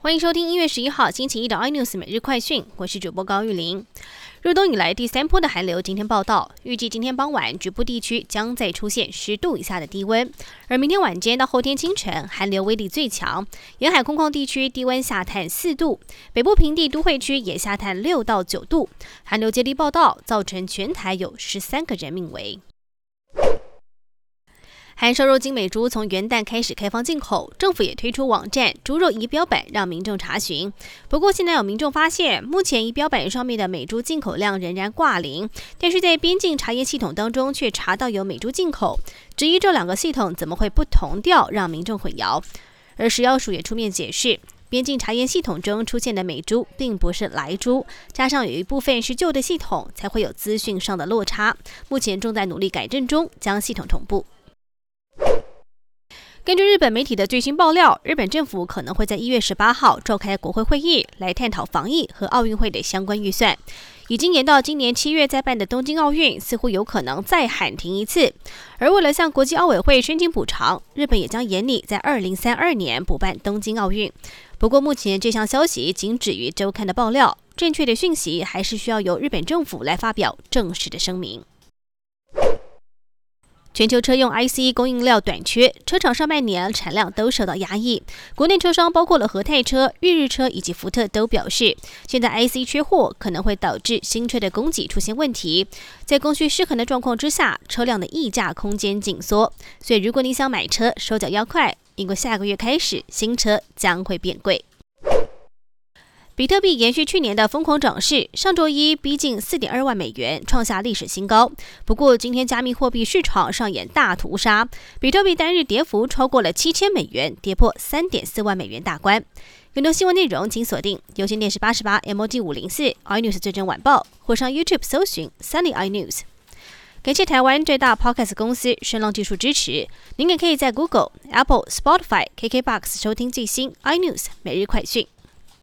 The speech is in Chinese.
欢迎收听一月十一号星期一的 iNews 每日快讯，我是主播高玉玲。入冬以来第三波的寒流今天报道，预计今天傍晚局部地区将再出现十度以下的低温，而明天晚间到后天清晨寒流威力最强，沿海空旷地区低温下探四度，北部平地都会区也下探六到九度。寒流接力报道，造成全台有十三个人命危。含瘦肉精美猪从元旦开始开放进口，政府也推出网站猪肉仪表板让民众查询。不过，现在有民众发现，目前仪表板上面的美猪进口量仍然挂零，但是在边境查验系统当中却查到有美猪进口，质疑这两个系统怎么会不同调，让民众混淆。而食药署也出面解释，边境查验系统中出现的美猪并不是来猪，加上有一部分是旧的系统，才会有资讯上的落差。目前正在努力改正中，将系统同步。根据日本媒体的最新爆料，日本政府可能会在一月十八号召开国会会议，来探讨防疫和奥运会的相关预算。已经延到今年七月再办的东京奥运，似乎有可能再喊停一次。而为了向国际奥委会申请补偿，日本也将严拟在二零三二年补办东京奥运。不过，目前这项消息仅止于周刊的爆料，正确的讯息还是需要由日本政府来发表正式的声明。全球车用 IC 供应料短缺，车厂上半年产量都受到压抑。国内车商包括了和泰车、裕日车以及福特都表示，现在 IC 缺货可能会导致新车的供给出现问题。在供需失衡的状况之下，车辆的溢价空间紧缩。所以如果你想买车，手脚要快，因为下个月开始新车将会变贵。比特币延续去年的疯狂涨势，上周一逼近四点二万美元，创下历史新高。不过，今天加密货币市场上演大屠杀，比特币单日跌幅超过了七千美元，跌破三点四万美元大关。更多新闻内容，请锁定有线电视八十八 M O D 五零四 iNews 最真晚报，或上 YouTube 搜寻 Sunny iNews。感谢台湾最大 Podcast 公司声浪技术支持。您也可以在 Google、Apple、Spotify、KKBox 收听最新 iNews 每日快讯。